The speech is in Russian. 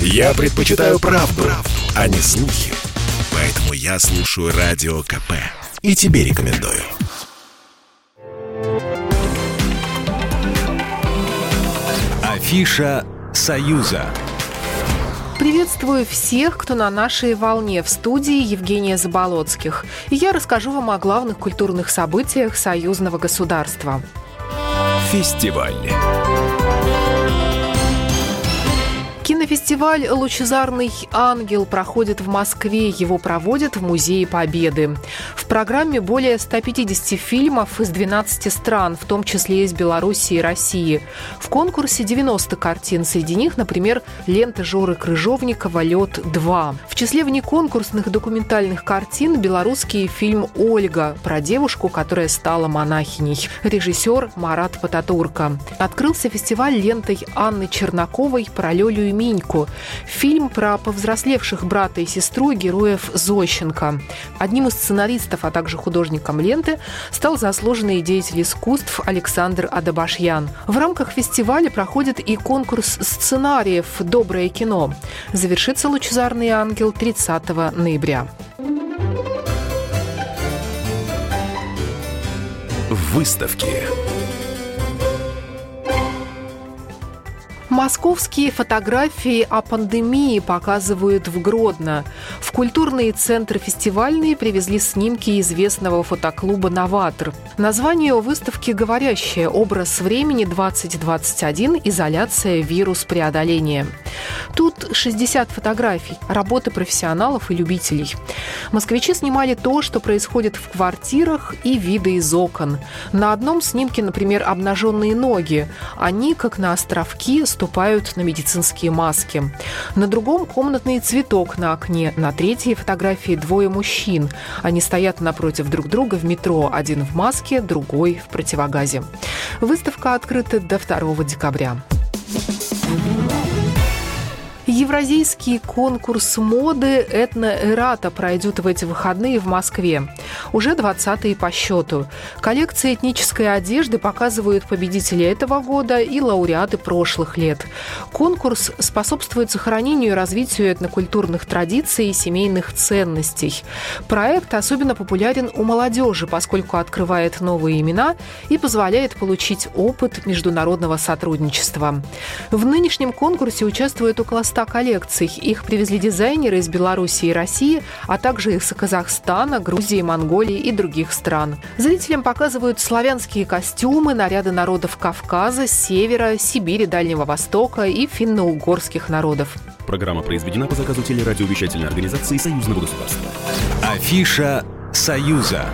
Я предпочитаю правду, правду, а не слухи. Поэтому я слушаю Радио КП. И тебе рекомендую. Афиша «Союза». Приветствую всех, кто на нашей волне в студии Евгения Заболоцких. И я расскажу вам о главных культурных событиях союзного государства. Фестиваль. Кинофестиваль «Лучезарный ангел» проходит в Москве. Его проводят в Музее Победы. В программе более 150 фильмов из 12 стран, в том числе из Беларуси и России. В конкурсе 90 картин. Среди них, например, лента Жоры Крыжовникова «Лед 2». В числе внеконкурсных документальных картин белорусский фильм «Ольга» про девушку, которая стала монахиней. Режиссер Марат Пататурка. Открылся фестиваль лентой Анны Чернаковой про Лёлю и Миньку. Фильм про повзрослевших брата и сестру героев Зощенко. Одним из сценаристов, а также художником ленты стал заслуженный деятель искусств Александр Адабашьян. В рамках фестиваля проходит и конкурс сценариев «Доброе кино». Завершится «Лучезарный ангел» 30 ноября. Выставки. Московские фотографии о пандемии показывают в Гродно. В культурные центры фестивальные привезли снимки известного фотоклуба «Новатор». Название у выставки говорящее «Образ времени 2021. Изоляция. Вирус преодоления». Тут 60 фотографий, работы профессионалов и любителей. Москвичи снимали то, что происходит в квартирах и виды из окон. На одном снимке, например, обнаженные ноги. Они, как на островки, ступают на медицинские маски. На другом комнатный цветок на окне. На третьей фотографии двое мужчин. Они стоят напротив друг друга в метро. Один в маске, другой в противогазе. Выставка открыта до 2 декабря. Евразийский конкурс моды «Этно-эрата» пройдет в эти выходные в Москве. Уже 20-е по счету. Коллекции этнической одежды показывают победителей этого года и лауреаты прошлых лет. Конкурс способствует сохранению и развитию этнокультурных традиций и семейных ценностей. Проект особенно популярен у молодежи, поскольку открывает новые имена и позволяет получить опыт международного сотрудничества. В нынешнем конкурсе участвует около 100 коллекций. Их привезли дизайнеры из Беларуси и России, а также из Казахстана, Грузии, Монголии и других стран. Зрителям показывают славянские костюмы, наряды народов Кавказа, Севера, Сибири, Дальнего Востока и финно-угорских народов. Программа произведена по заказу телерадиовещательной организации Союзного государства. Афиша «Союза».